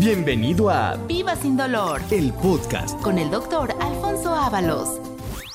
Bienvenido a Viva sin dolor el podcast. con el doctor Alfonso Ábalos.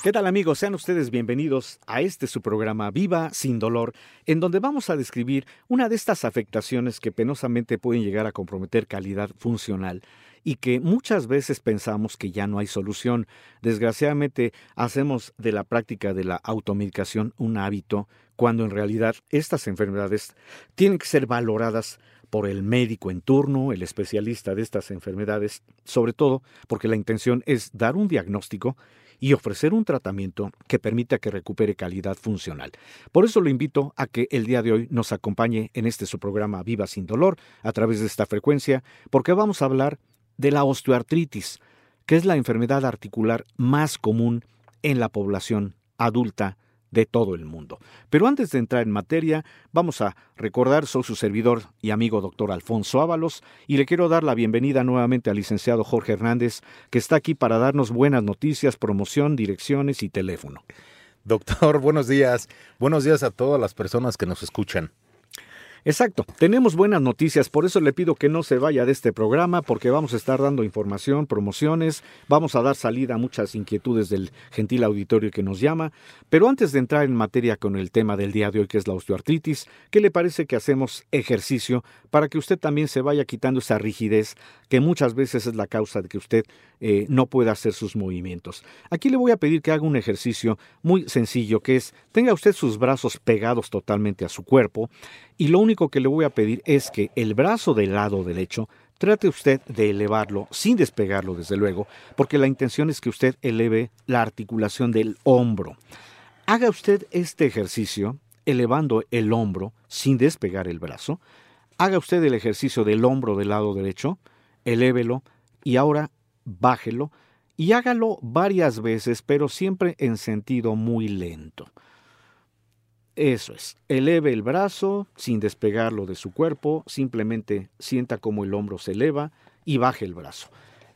¿Qué tal amigos? Sean ustedes bienvenidos a este su programa Viva sin dolor, en donde vamos a describir una de estas afectaciones que penosamente pueden llegar a comprometer calidad funcional y que muchas veces pensamos que ya no hay solución. Desgraciadamente hacemos de la práctica de la automedicación un hábito, cuando en realidad estas enfermedades tienen que ser valoradas por el médico en turno, el especialista de estas enfermedades, sobre todo porque la intención es dar un diagnóstico y ofrecer un tratamiento que permita que recupere calidad funcional. Por eso lo invito a que el día de hoy nos acompañe en este su programa Viva sin dolor a través de esta frecuencia, porque vamos a hablar de la osteoartritis, que es la enfermedad articular más común en la población adulta de todo el mundo. Pero antes de entrar en materia, vamos a recordar, soy su servidor y amigo doctor Alfonso Ábalos, y le quiero dar la bienvenida nuevamente al licenciado Jorge Hernández, que está aquí para darnos buenas noticias, promoción, direcciones y teléfono. Doctor, buenos días. Buenos días a todas las personas que nos escuchan. Exacto, tenemos buenas noticias, por eso le pido que no se vaya de este programa, porque vamos a estar dando información, promociones, vamos a dar salida a muchas inquietudes del gentil auditorio que nos llama, pero antes de entrar en materia con el tema del día de hoy, que es la osteoartritis, ¿qué le parece que hacemos ejercicio para que usted también se vaya quitando esa rigidez que muchas veces es la causa de que usted eh, no pueda hacer sus movimientos? Aquí le voy a pedir que haga un ejercicio muy sencillo, que es, tenga usted sus brazos pegados totalmente a su cuerpo, y lo único que le voy a pedir es que el brazo del lado derecho trate usted de elevarlo sin despegarlo, desde luego, porque la intención es que usted eleve la articulación del hombro. Haga usted este ejercicio elevando el hombro sin despegar el brazo. Haga usted el ejercicio del hombro del lado derecho, elévelo y ahora bájelo y hágalo varias veces, pero siempre en sentido muy lento. Eso es. Eleve el brazo sin despegarlo de su cuerpo, simplemente sienta como el hombro se eleva y baje el brazo.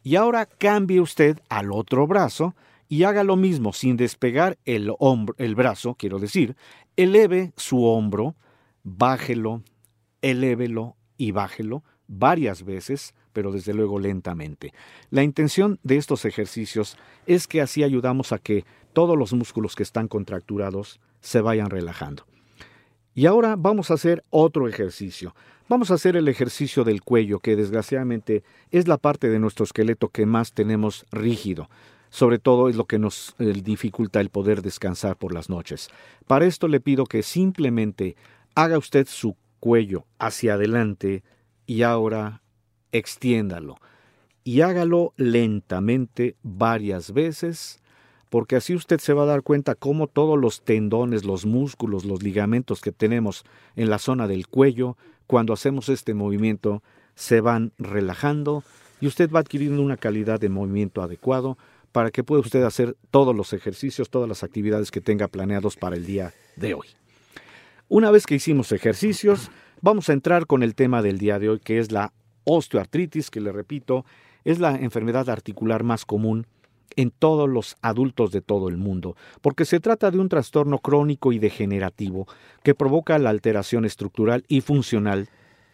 Y ahora cambie usted al otro brazo y haga lo mismo sin despegar el, hombro, el brazo, quiero decir, eleve su hombro, bájelo, elévelo y bájelo varias veces, pero desde luego lentamente. La intención de estos ejercicios es que así ayudamos a que todos los músculos que están contracturados se vayan relajando. Y ahora vamos a hacer otro ejercicio. Vamos a hacer el ejercicio del cuello, que desgraciadamente es la parte de nuestro esqueleto que más tenemos rígido. Sobre todo es lo que nos eh, dificulta el poder descansar por las noches. Para esto le pido que simplemente haga usted su cuello hacia adelante y ahora extiéndalo. Y hágalo lentamente varias veces porque así usted se va a dar cuenta cómo todos los tendones, los músculos, los ligamentos que tenemos en la zona del cuello, cuando hacemos este movimiento, se van relajando y usted va adquiriendo una calidad de movimiento adecuado para que pueda usted hacer todos los ejercicios, todas las actividades que tenga planeados para el día de hoy. Una vez que hicimos ejercicios, vamos a entrar con el tema del día de hoy, que es la osteoartritis, que le repito, es la enfermedad articular más común en todos los adultos de todo el mundo, porque se trata de un trastorno crónico y degenerativo que provoca la alteración estructural y funcional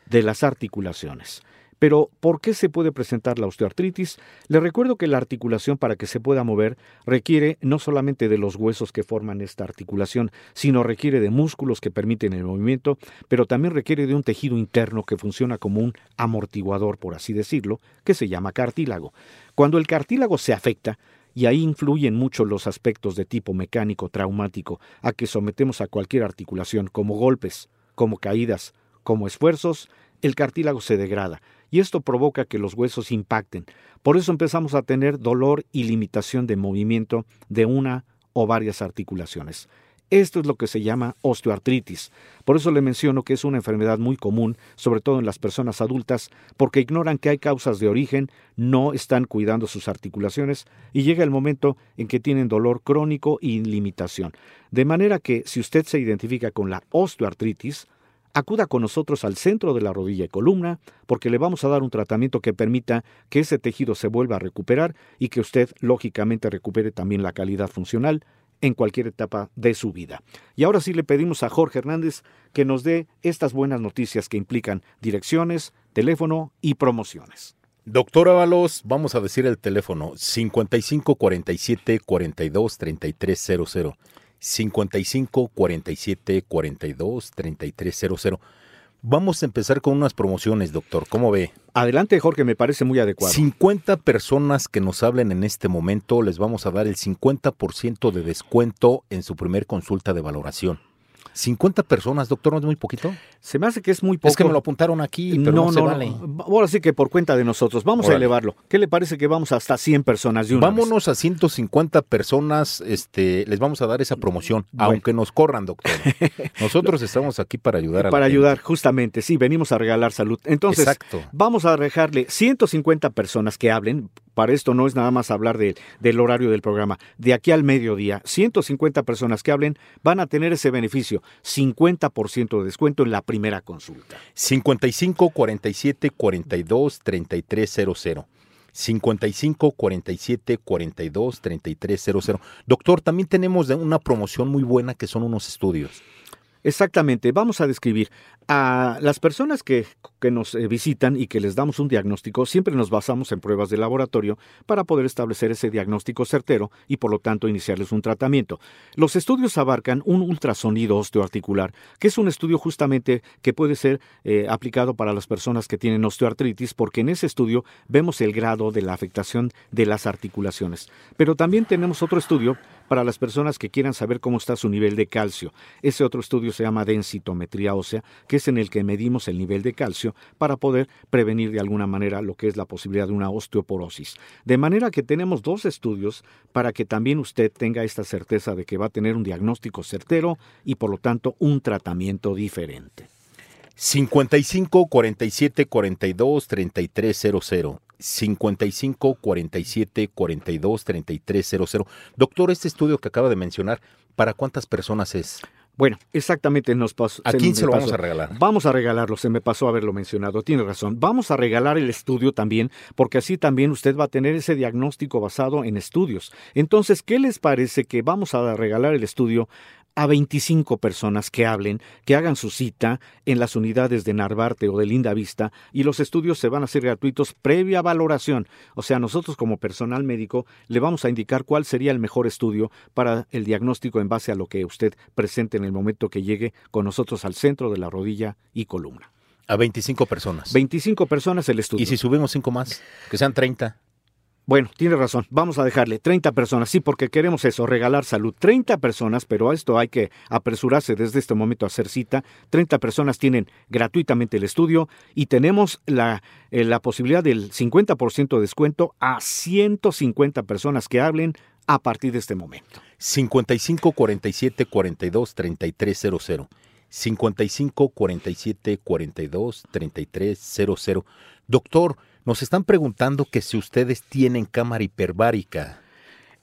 de las articulaciones. Pero, ¿por qué se puede presentar la osteoartritis? Le recuerdo que la articulación para que se pueda mover requiere no solamente de los huesos que forman esta articulación, sino requiere de músculos que permiten el movimiento, pero también requiere de un tejido interno que funciona como un amortiguador, por así decirlo, que se llama cartílago. Cuando el cartílago se afecta, y ahí influyen mucho los aspectos de tipo mecánico traumático a que sometemos a cualquier articulación, como golpes, como caídas, como esfuerzos, el cartílago se degrada y esto provoca que los huesos impacten. Por eso empezamos a tener dolor y limitación de movimiento de una o varias articulaciones. Esto es lo que se llama osteoartritis. Por eso le menciono que es una enfermedad muy común, sobre todo en las personas adultas, porque ignoran que hay causas de origen, no están cuidando sus articulaciones y llega el momento en que tienen dolor crónico y limitación. De manera que si usted se identifica con la osteoartritis, acuda con nosotros al centro de la rodilla y columna, porque le vamos a dar un tratamiento que permita que ese tejido se vuelva a recuperar y que usted, lógicamente, recupere también la calidad funcional en cualquier etapa de su vida. Y ahora sí le pedimos a Jorge Hernández que nos dé estas buenas noticias que implican direcciones, teléfono y promociones. Doctor Ábalos, vamos a decir el teléfono 5547 42 3300. 55 47 42 3300. Vamos a empezar con unas promociones, doctor. ¿Cómo ve? Adelante, Jorge, me parece muy adecuado. 50 personas que nos hablen en este momento les vamos a dar el 50% de descuento en su primer consulta de valoración. 50 personas, doctor, ¿no es muy poquito? Se me hace que es muy poco. Es que me lo apuntaron aquí, pero no, se vale. Ahora sí que por cuenta de nosotros. Vamos a elevarlo. ¿Qué le parece que vamos hasta 100 personas de una Vámonos a 150 personas, este, les vamos a dar esa promoción, aunque nos corran, doctor. Nosotros estamos aquí para ayudar a Para ayudar, justamente, sí, venimos a regalar salud. Entonces, vamos a dejarle 150 personas que hablen, para esto no es nada más hablar del horario del programa. De aquí al mediodía, 150 personas que hablen van a tener ese beneficio, 50% de descuento en la primera consulta. 55 47 42 3300. 55 47 42 3300. Doctor, también tenemos una promoción muy buena que son unos estudios. Exactamente, vamos a describir a las personas que, que, nos eh, visitan y que les damos un diagnóstico, siempre nos basamos en pruebas de laboratorio para poder establecer ese diagnóstico certero y por lo tanto iniciarles un tratamiento. Los estudios abarcan un ultrasonido osteoarticular, que es un estudio justamente que puede ser eh, aplicado para las personas que tienen osteoartritis, porque en ese estudio vemos el grado de la afectación de las articulaciones. Pero también tenemos otro estudio para las personas que quieran saber cómo está su nivel de calcio. Ese otro estudio se llama densitometría ósea, que es en el que medimos el nivel de calcio para poder prevenir de alguna manera lo que es la posibilidad de una osteoporosis. De manera que tenemos dos estudios para que también usted tenga esta certeza de que va a tener un diagnóstico certero y por lo tanto un tratamiento diferente. 55 47 42 3300 55 47 42 3300. Doctor, este estudio que acaba de mencionar, ¿para cuántas personas es? Bueno, exactamente nos pasó. ¿A quién se, lo vamos a regalar? Vamos a regalarlo, se me pasó haberlo mencionado, tiene razón. Vamos a regalar el estudio también, porque así también usted va a tener ese diagnóstico basado en estudios. Entonces, ¿qué les parece que vamos a regalar el estudio a 25 personas que hablen, que hagan su cita en las unidades de Narvarte o de Linda Vista y los estudios se van a hacer gratuitos previa valoración. O sea, nosotros como personal médico le vamos a indicar cuál sería el mejor estudio para el diagnóstico en base a lo que usted presente en el momento que llegue con nosotros al centro de la rodilla y columna. A 25 personas. 25 personas el estudio. ¿Y si subimos 5 más? Que sean 30. Bueno, tiene razón. Vamos a dejarle 30 personas, sí, porque queremos eso, regalar salud. 30 personas, pero a esto hay que apresurarse desde este momento a hacer cita. 30 personas tienen gratuitamente el estudio y tenemos la, eh, la posibilidad del 50% de descuento a 150 personas que hablen a partir de este momento. 55 47 42 3300. 55 47 42 3300. Doctor, nos están preguntando que si ustedes tienen cámara hiperbárica.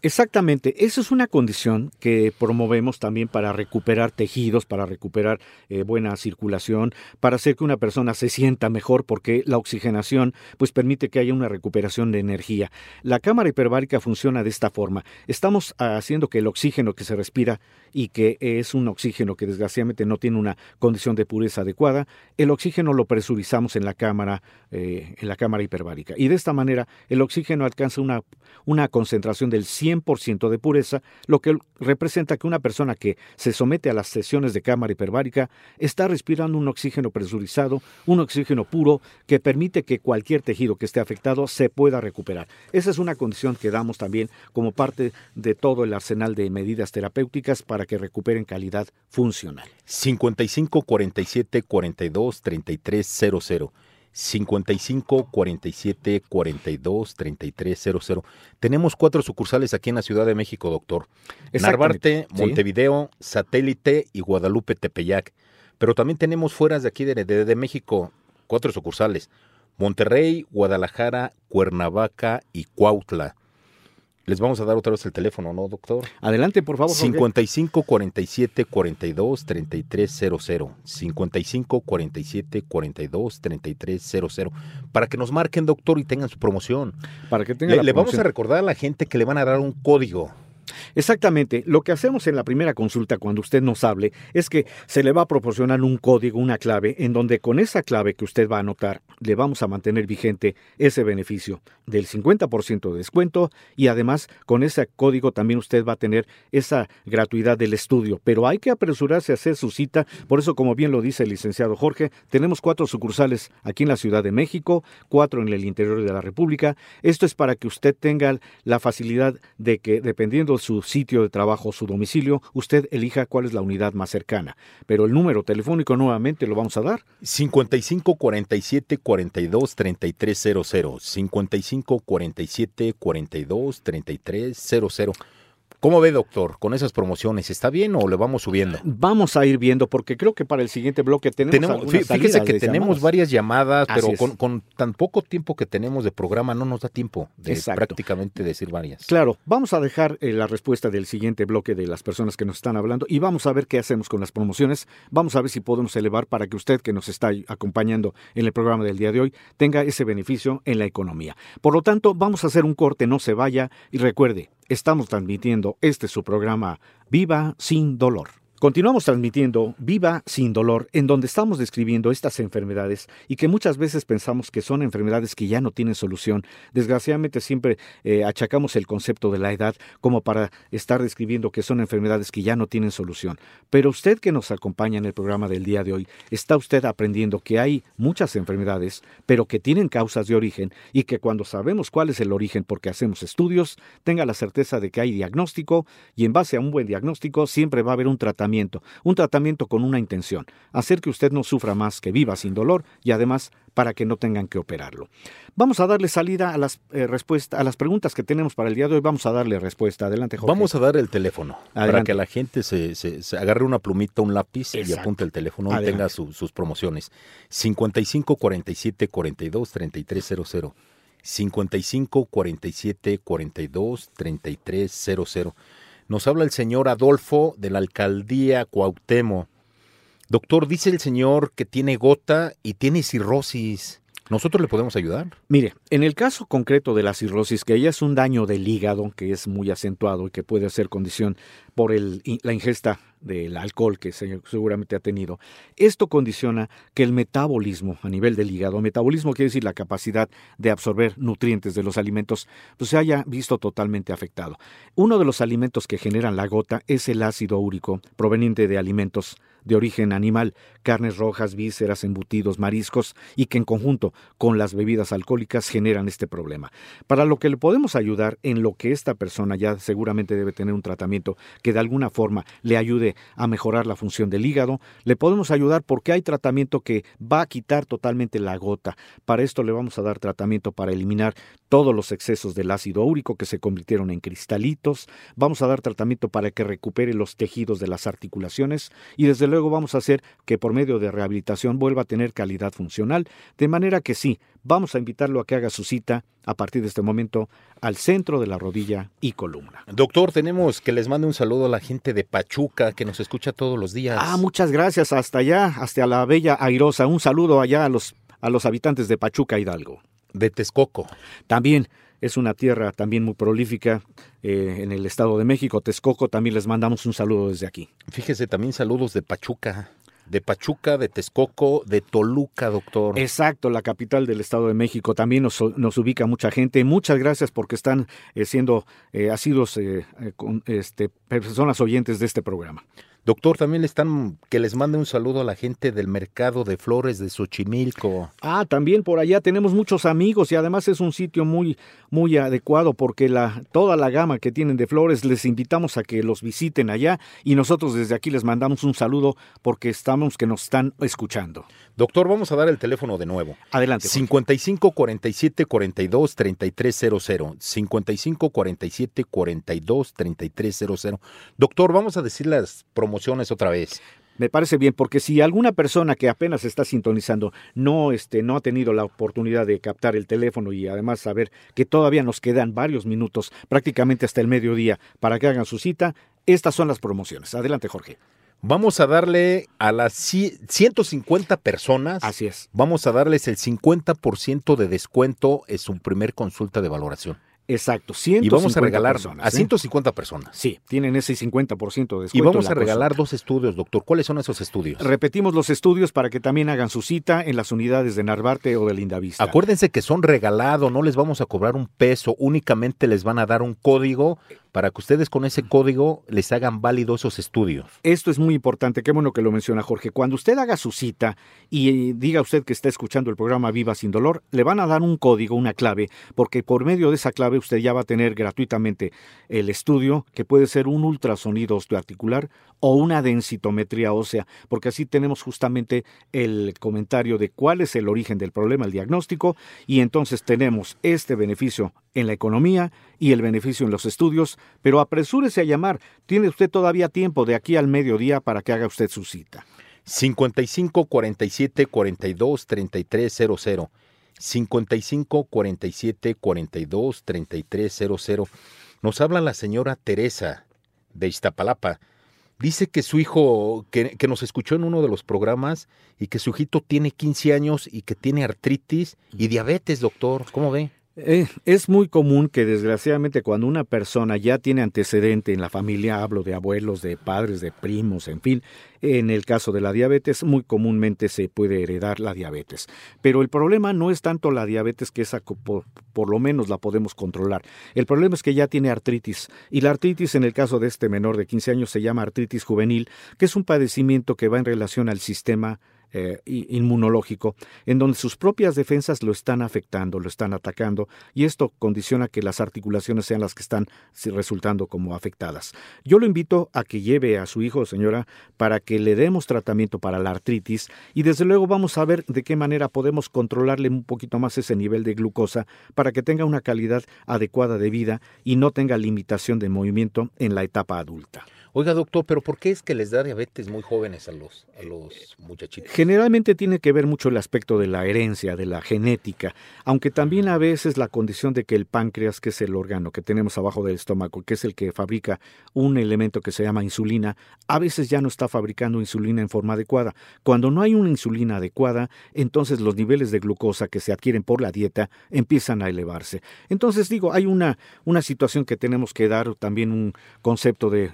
Exactamente, esa es una condición que promovemos también para recuperar tejidos, para recuperar eh, buena circulación, para hacer que una persona se sienta mejor, porque la oxigenación pues permite que haya una recuperación de energía. La cámara hiperbárica funciona de esta forma. Estamos haciendo que el oxígeno que se respira y que es un oxígeno que desgraciadamente no tiene una condición de pureza adecuada, el oxígeno lo presurizamos en la cámara, eh, en la cámara hiperbárica. Y de esta manera el oxígeno alcanza una, una concentración del 100% de pureza, lo que representa que una persona que se somete a las sesiones de cámara hiperbárica está respirando un oxígeno presurizado, un oxígeno puro que permite que cualquier tejido que esté afectado se pueda recuperar. Esa es una condición que damos también como parte de todo el arsenal de medidas terapéuticas para que recuperen calidad funcional. 55 47 42 33 00. 55 47 42 33 00. Tenemos cuatro sucursales aquí en la Ciudad de México, doctor. Narvarte, sí. Montevideo, Satélite y Guadalupe Tepeyac. Pero también tenemos fuera de aquí de, de- de México cuatro sucursales. Monterrey, Guadalajara, Cuernavaca y Cuautla. Les vamos a dar otra vez el teléfono, ¿no, doctor? Adelante, por favor. Jorge. 55 47 42 33 00. 55 47 42 33 00. Para que nos marquen, doctor, y tengan su promoción. Para que tenga Le, la le vamos promoción. a recordar a la gente que le van a dar un código. Exactamente. Lo que hacemos en la primera consulta cuando usted nos hable es que se le va a proporcionar un código, una clave, en donde con esa clave que usted va a anotar le vamos a mantener vigente ese beneficio del 50% de descuento y además con ese código también usted va a tener esa gratuidad del estudio. Pero hay que apresurarse a hacer su cita. Por eso, como bien lo dice el licenciado Jorge, tenemos cuatro sucursales aquí en la Ciudad de México, cuatro en el interior de la República. Esto es para que usted tenga la facilidad de que, dependiendo de su sitio de trabajo, su domicilio, usted elija cuál es la unidad más cercana. Pero el número telefónico nuevamente lo vamos a dar. 55 47 42 33 00. 55 47 42 33 00. ¿Cómo ve, doctor, con esas promociones? ¿Está bien o le vamos subiendo? Vamos a ir viendo porque creo que para el siguiente bloque tenemos, Tenemos, fíjese que tenemos llamadas. varias llamadas, Así pero con, con tan poco tiempo que tenemos de programa no nos da tiempo de Exacto. prácticamente decir varias. Claro, vamos a dejar eh, la respuesta del siguiente bloque de las personas que nos están hablando y vamos a ver qué hacemos con las promociones. Vamos a ver si podemos elevar para que usted que nos está acompañando en el programa del día de hoy tenga ese beneficio en la economía. Por lo tanto, vamos a hacer un corte, no se vaya y recuerde, estamos transmitiendo este su programa Viva sin dolor. Continuamos transmitiendo Viva sin dolor, en donde estamos describiendo estas enfermedades y que muchas veces pensamos que son enfermedades que ya no tienen solución. Desgraciadamente siempre eh, achacamos el concepto de la edad como para estar describiendo que son enfermedades que ya no tienen solución. Pero usted que nos acompaña en el programa del día de hoy, está usted aprendiendo que hay muchas enfermedades, pero que tienen causas de origen y que cuando sabemos cuál es el origen porque hacemos estudios, tenga la certeza de que hay diagnóstico y en base a un buen diagnóstico siempre va a haber un tratamiento, un tratamiento con una intención, hacer que usted no sufra más, que viva sin dolor y además para que no tengan que operarlo. Vamos a darle salida a las eh, respuestas, a las preguntas que tenemos para el día de hoy. Vamos a darle respuesta. Adelante, Jorge. Vamos a dar el teléfono para que la gente se, se- se agarre una plumita, un lápiz y apunte el teléfono y Adelante. tenga su- sus promociones. 55 47 42 33 00. 55 47 42 33 00. Nos habla el señor Adolfo de la alcaldía Cuauhtémoc. Doctor, dice el señor que tiene gota y tiene cirrosis. ¿Nosotros le podemos ayudar? Mire, en el caso concreto de la cirrosis, que ya es un daño del hígado, que es muy acentuado y que puede ser condición por el- la ingesta del alcohol que se- seguramente ha tenido, esto condiciona que el metabolismo a nivel del hígado, metabolismo quiere decir la capacidad de absorber nutrientes de los alimentos, pues se haya visto totalmente afectado. Uno de los alimentos que generan la gota es el ácido úrico proveniente de alimentos de origen animal, carnes rojas, vísceras, embutidos, mariscos, y que en conjunto con las bebidas alcohólicas generan este problema. Para lo que le podemos ayudar en lo que esta persona ya seguramente debe tener un tratamiento que de alguna forma le a mejorar la función del hígado, le podemos ayudar porque hay tratamiento que va a quitar totalmente la gota. Para esto le vamos a dar tratamiento para eliminar todos los excesos del ácido úrico que se convirtieron en cristalitos. Vamos a dar tratamiento para que recupere los tejidos de las articulaciones y desde luego vamos a hacer que por medio de rehabilitación vuelva a tener calidad funcional, de manera que sí, vamos a invitarlo a que haga su cita a partir de este momento al centro de la rodilla y columna. Doctor, tenemos que les mande un saludo a la gente de Pachuca que nos escucha todos los días. Ah, muchas gracias hasta allá, hasta la bella Airosa. Un saludo allá a los, a los habitantes de Pachuca Hidalgo. de Texcoco. También es una tierra también muy prolífica eh, en el Estado de México. Texcoco también les mandamos un saludo desde aquí. Fíjese, también saludos de Pachuca. De Pachuca, de Texcoco, de Toluca, doctor. Exacto, la capital del Estado de México también nos, ubica mucha gente. Muchas gracias porque están eh, siendo eh, eh, eh, con, este, personas oyentes de este programa. Doctor, también le están que les mande un saludo a la gente del mercado de flores de Xochimilco. Ah, también por allá tenemos muchos amigos y además es un sitio muy muy adecuado porque la toda la gama que tienen de flores les invitamos a que los visiten allá y nosotros desde aquí les mandamos un saludo porque estamos que nos están escuchando. Doctor, vamos a dar el teléfono de nuevo. Adelante. Jorge. 55 47 42 3300. 55 47 42 3300. Doctor, vamos a decir las promociones otra vez. Me parece bien, porque si alguna persona que apenas está sintonizando no, este, no ha tenido la oportunidad de captar el teléfono y además saber que todavía nos quedan varios minutos, prácticamente hasta el mediodía, para que hagan su cita, estas son las promociones. Adelante, Jorge. Vamos a darle a las ci- 150 personas. Así es. Vamos a darles el 50% de descuento en su primer consulta de valoración. Exacto. Y vamos a 150 regalar personas, a ¿eh? 150 personas. Sí, tienen ese 50% de descuento. Y vamos a regalar consulta. dos estudios, doctor. ¿Cuáles son esos estudios? Repetimos los estudios para que también hagan su cita en las unidades de Narvarte o de Lindavista. Acuérdense que son regalados, no les vamos a cobrar un peso, únicamente les van a dar un código para que ustedes con ese código les hagan válido esos estudios. Esto es muy importante, qué bueno que lo menciona Jorge. Cuando usted haga su cita y diga usted que está escuchando el programa Viva sin dolor, le van a dar un código, una clave, porque por medio de esa clave usted ya va a tener gratuitamente el estudio, que puede ser un ultrasonido osteoarticular o una densitometría ósea, porque así tenemos justamente el comentario de cuál es el origen del problema, el diagnóstico, y entonces tenemos este beneficio en la economía y el beneficio en los estudios, pero apresúrese a llamar. Tiene usted todavía tiempo de aquí al mediodía para que haga usted su cita. 55 47 42 3300. 55 47 42 3300. Nos habla la señora Teresa de Iztapalapa. Dice que su hijo, que, que nos escuchó en uno de los programas y que su hijito tiene 15 años y que tiene artritis y diabetes, doctor. ¿Cómo ve? Eh, es muy común que desgraciadamente cuando una persona ya tiene antecedente en la familia, hablo de abuelos, de padres, de primos, en fin, en el caso de la diabetes, muy comúnmente se puede heredar la diabetes. Pero el problema no es tanto la diabetes, que esa por lo menos la podemos controlar. El problema es que ya tiene artritis. Y la artritis en el caso de este menor de 15 años se llama artritis juvenil, que es un padecimiento que va en relación al sistema eh, inmunológico, en donde sus propias defensas lo están afectando, lo están atacando, y esto condiciona que las articulaciones sean las que están resultando como afectadas. Yo lo invito a que lleve a su hijo, señora, para que le demos tratamiento para la artritis, y desde luego vamos a ver de qué manera podemos controlarle un poquito más ese nivel de glucosa para que tenga una calidad adecuada de vida y no tenga limitación de movimiento en la etapa adulta. Oiga, doctor, pero ¿por qué es que les da diabetes muy jóvenes a los, a los muchachitos? Generalmente tiene que ver mucho el aspecto de la herencia, de la genética, aunque también a veces la condición de que el páncreas, que es el órgano que tenemos abajo del estómago, que es el que fabrica un elemento que se llama insulina, a veces ya no está fabricando insulina en forma adecuada. Cuando no hay una insulina adecuada, entonces los niveles de glucosa que se adquieren por la dieta empiezan a elevarse. Entonces digo, hay una, una situación que tenemos que dar también un concepto de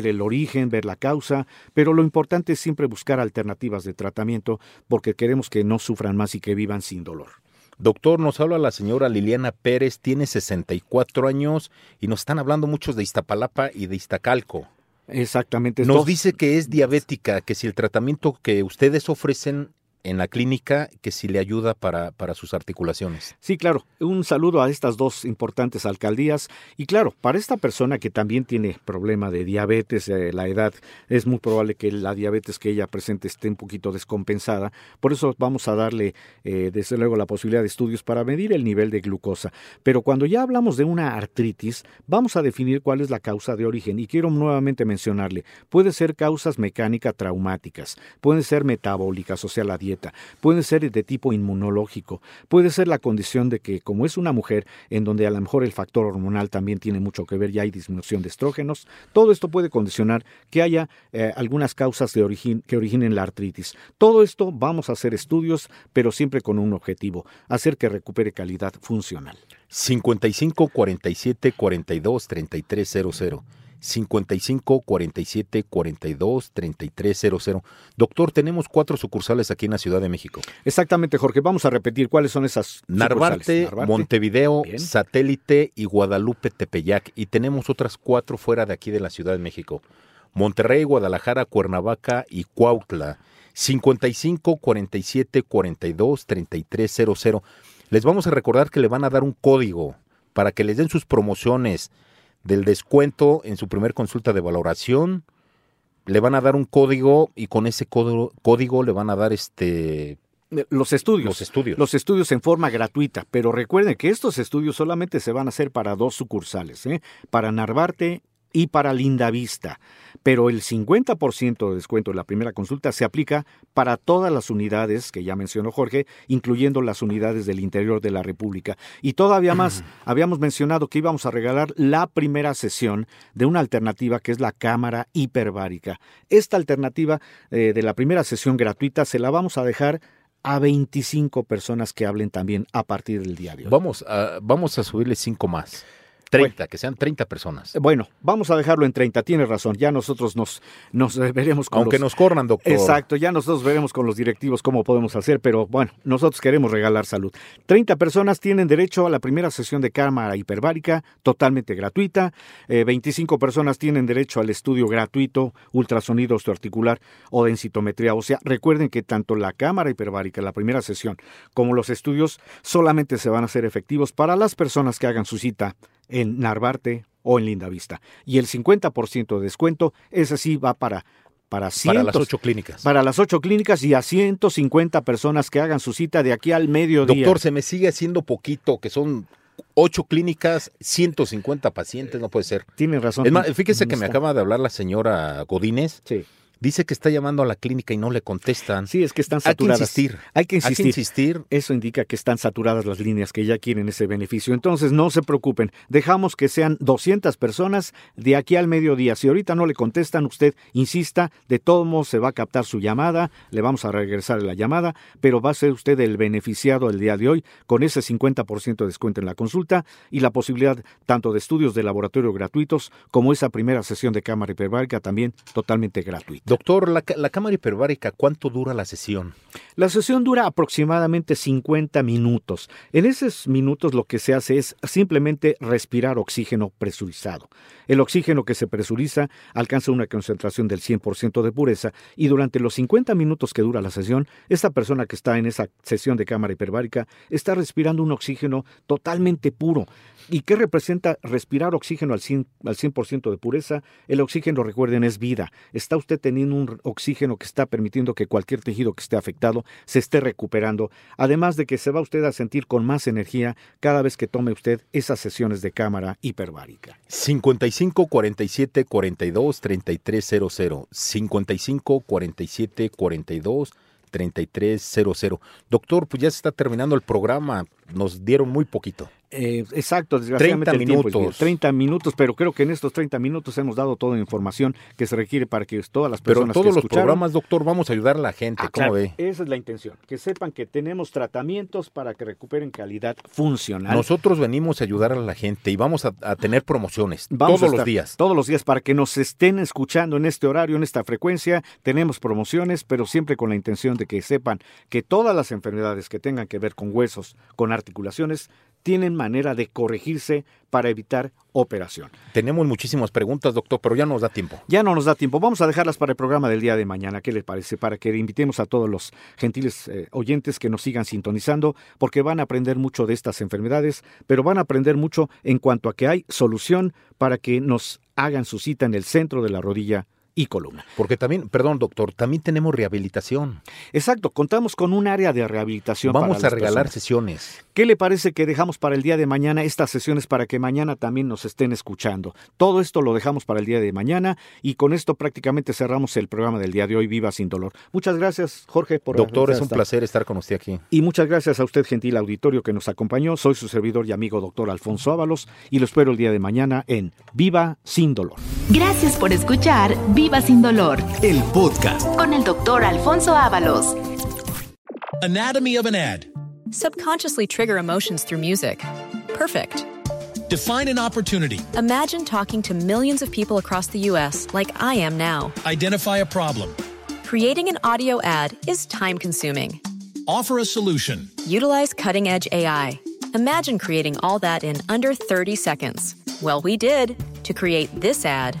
ver el origen, ver la causa, pero lo importante es siempre buscar alternativas de tratamiento porque queremos que no sufran más y que vivan sin dolor. Doctor, nos habla la señora Liliana Pérez, tiene 64 años y nos están hablando muchos de Iztapalapa y de Iztacalco. Exactamente. Nos Dos- dice que es diabética, que si el tratamiento que ustedes ofrecen en la clínica, que si le ayuda para, para sus articulaciones. Sí, claro. Un saludo a estas dos importantes alcaldías. Y claro, para esta persona que también tiene problema de diabetes, eh, la edad, es muy probable que la diabetes que ella presente esté un poquito descompensada. Por eso vamos a darle, eh, desde luego, la posibilidad de estudios para medir el nivel de glucosa. Pero cuando ya hablamos de una artritis, vamos a definir cuál es la causa de origen. Y quiero nuevamente mencionarle, puede ser causas mecánicas traumáticas, pueden ser metabólicas, o sea, la pueden ser de tipo inmunológico, puede ser la condición de que como es una mujer en donde a lo mejor el factor hormonal también tiene mucho que ver, ya hay disminución de estrógenos, todo esto puede condicionar que haya eh, algunas causas de origen, que originen la artritis. Todo esto vamos a hacer estudios, pero siempre con un objetivo, hacer que recupere calidad funcional. 55 47 42 3300. 55 47 42 3300. Doctor, tenemos cuatro sucursales aquí en la Ciudad de México. Exactamente, Jorge, vamos a repetir cuáles son esas Narvarte. Montevideo, Bien. Satélite y Guadalupe Tepeyac. Y tenemos otras cuatro fuera de aquí de la Ciudad de México. Monterrey, Guadalajara, Cuernavaca y Cuautla. 55 47 42 3300. Les vamos a recordar que le van a dar un código para que les den sus promociones del descuento en su primer consulta de valoración, le van a dar un código y con ese código, le van a dar este Eh, Los estudios. Los estudios. Los estudios en forma gratuita, pero recuerden que estos estudios solamente se van a hacer para dos sucursales, ¿eh? para Narvarte y para Lindavista. Pero el 50% de descuento de la primera consulta se aplica para todas las unidades que ya mencionó Jorge, incluyendo las unidades del interior de la República. Y todavía más, habíamos mencionado que íbamos a regalar la primera sesión de una alternativa que es la cámara hiperbárica. Esta alternativa eh, de la primera sesión gratuita se la vamos a dejar a 25 personas que hablen también a partir del diario. Vamos a, vamos a subirle cinco más. 30, que sean 30 personas. Bueno, vamos a dejarlo en 30, tienes razón. Ya nosotros nos, nos eh, veremos con Aunque los... nos corran, doctor. Exacto, ya nosotros veremos con los directivos cómo podemos hacer, pero bueno, nosotros queremos regalar salud. 30 personas tienen derecho a la primera sesión de cámara hiperbárica totalmente gratuita. Eh, 25 personas tienen derecho al estudio gratuito, ultrasonido osteoarticular o densitometría. O sea, recuerden que tanto la cámara hiperbárica, la primera sesión, como los estudios solamente se van a hacer efectivos para las personas que hagan su cita en Narvarte o en Lindavista. Y el 50% de descuento, ese sí va para para, cientos, Para las ocho clínicas. para las ocho clínicas y a 150 personas que hagan su cita de aquí al mediodía. Doctor, se me sigue haciendo poquito, que son ocho clínicas, 150 pacientes, no puede ser. Tienen razón. Es más, fíjese que me acaba de hablar la señora Godínez. Sí. Dice que está llamando a la clínica y no le contestan. Sí, es que están Hay que saturadas. insistir. Hay que Hay que insistir. insistir. Eso indica que están saturadas las líneas que ya quieren ese beneficio. Entonces, no se preocupen. Dejamos que sean 200 personas de aquí al mediodía. Si ahorita no le contestan, usted insista. De todos modos, se va a captar su llamada. Le vamos a regresar la llamada. Pero va a ser usted el beneficiado el día de hoy con ese 50% de descuento en la consulta y la posibilidad tanto de estudios de laboratorio gratuitos como esa primera sesión de cámara hiperbárica también totalmente gratuita. Doctor, la, cámara hiperbárica, ¿cuánto dura la sesión? La sesión dura aproximadamente 50 minutos. En esos minutos lo que se hace es simplemente respirar oxígeno presurizado. El oxígeno que se presuriza alcanza una concentración del 100% de pureza y durante los 50 minutos que dura la sesión, esta persona que está en esa sesión de cámara hiperbárica está respirando un oxígeno totalmente puro. ¿Y qué representa respirar oxígeno al 100%, al 100% de pureza? El oxígeno, recuerden, es vida. Está usted teniendo un oxígeno que está permitiendo que cualquier tejido que esté afectado se esté recuperando, además de que se va usted a sentir con más energía cada vez que tome usted esas sesiones de cámara hiperbárica. 55 47 42 3300. 55 47 42 3300. Doctor, pues ya se está terminando el programa. Nos dieron muy poquito. Eh, exacto, desgraciadamente 30 el tiempo es minutos. bien. 30 minutos, pero creo que en estos 30 minutos hemos dado toda la información que se requiere para que todas las Pero personas en todos que los programas, doctor, vamos a ayudar a la gente. Ah, ¿Cómo claro, ve? Esa es la intención, que sepan que tenemos tratamientos para que recuperen calidad funcional. Nosotros venimos a ayudar a la gente y vamos a, a tener promociones Vamos todos los días. Todos los días para que nos estén escuchando en este horario, en esta frecuencia. Tenemos promociones, pero siempre con la intención de que sepan que todas las enfermedades que tengan que ver con huesos, con articulaciones, tienen manera de corregirse para evitar operación. Tenemos muchísimas preguntas, doctor, pero ya nos da tiempo. Ya no nos da tiempo. Vamos a dejarlas para el programa del día de mañana. ¿Qué les parece? Para que invitemos a todos los gentiles eh, oyentes que nos sigan sintonizando, porque van a aprender mucho de estas enfermedades, pero van a aprender mucho en cuanto a que hay solución para que nos hagan su cita en el centro de la rodilla y columna. Porque también, perdón, doctor, también tenemos rehabilitación. Exacto, contamos con un área de rehabilitación. Vamos para a regalar personas. sesiones. ¿Qué le parece que dejamos para el día de mañana estas sesiones para que mañana también nos estén escuchando? Todo esto lo dejamos para el día de mañana y con esto prácticamente cerramos el programa del día de hoy, Viva sin dolor. Muchas gracias, Jorge, por Doctor, es un placer estar con usted aquí. Y muchas gracias a usted, gentil auditorio, que nos acompañó. Soy su servidor y amigo, doctor Alfonso Ábalos, y lo espero el día de mañana en Viva sin dolor. Gracias por escuchar Viva sin dolor El podcast. con el doctor Alfonso Ábalos. Anatomy of an ad. Subconsciously trigger emotions through music. Perfect. Define an opportunity. Imagine talking to millions of people across the U.S. like I am now. Identify a problem. Creating an audio ad is time consuming. Offer a solution. Utilize cutting edge AI. Imagine creating all that in under 30 seconds. Well, we did to create this ad.